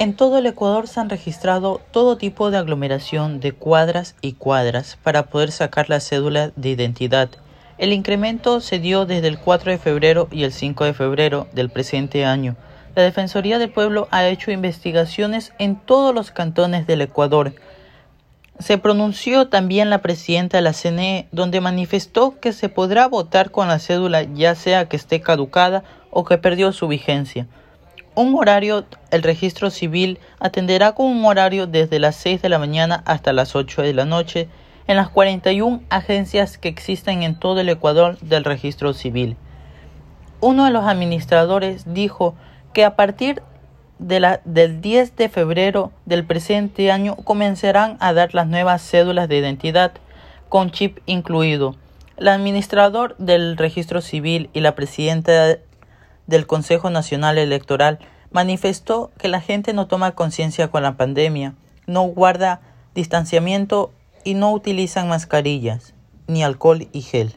En todo el Ecuador se han registrado todo tipo de aglomeración de cuadras y cuadras para poder sacar la cédula de identidad. El incremento se dio desde el 4 de febrero y el 5 de febrero del presente año. La Defensoría del Pueblo ha hecho investigaciones en todos los cantones del Ecuador. Se pronunció también la presidenta de la CNE, donde manifestó que se podrá votar con la cédula ya sea que esté caducada o que perdió su vigencia. Un horario, el registro civil atenderá con un horario desde las 6 de la mañana hasta las 8 de la noche en las 41 agencias que existen en todo el Ecuador del registro civil. Uno de los administradores dijo que a partir de la, del 10 de febrero del presente año comenzarán a dar las nuevas cédulas de identidad con chip incluido. El administrador del registro civil y la presidenta del Consejo Nacional Electoral manifestó que la gente no toma conciencia con la pandemia, no guarda distanciamiento y no utilizan mascarillas ni alcohol y gel.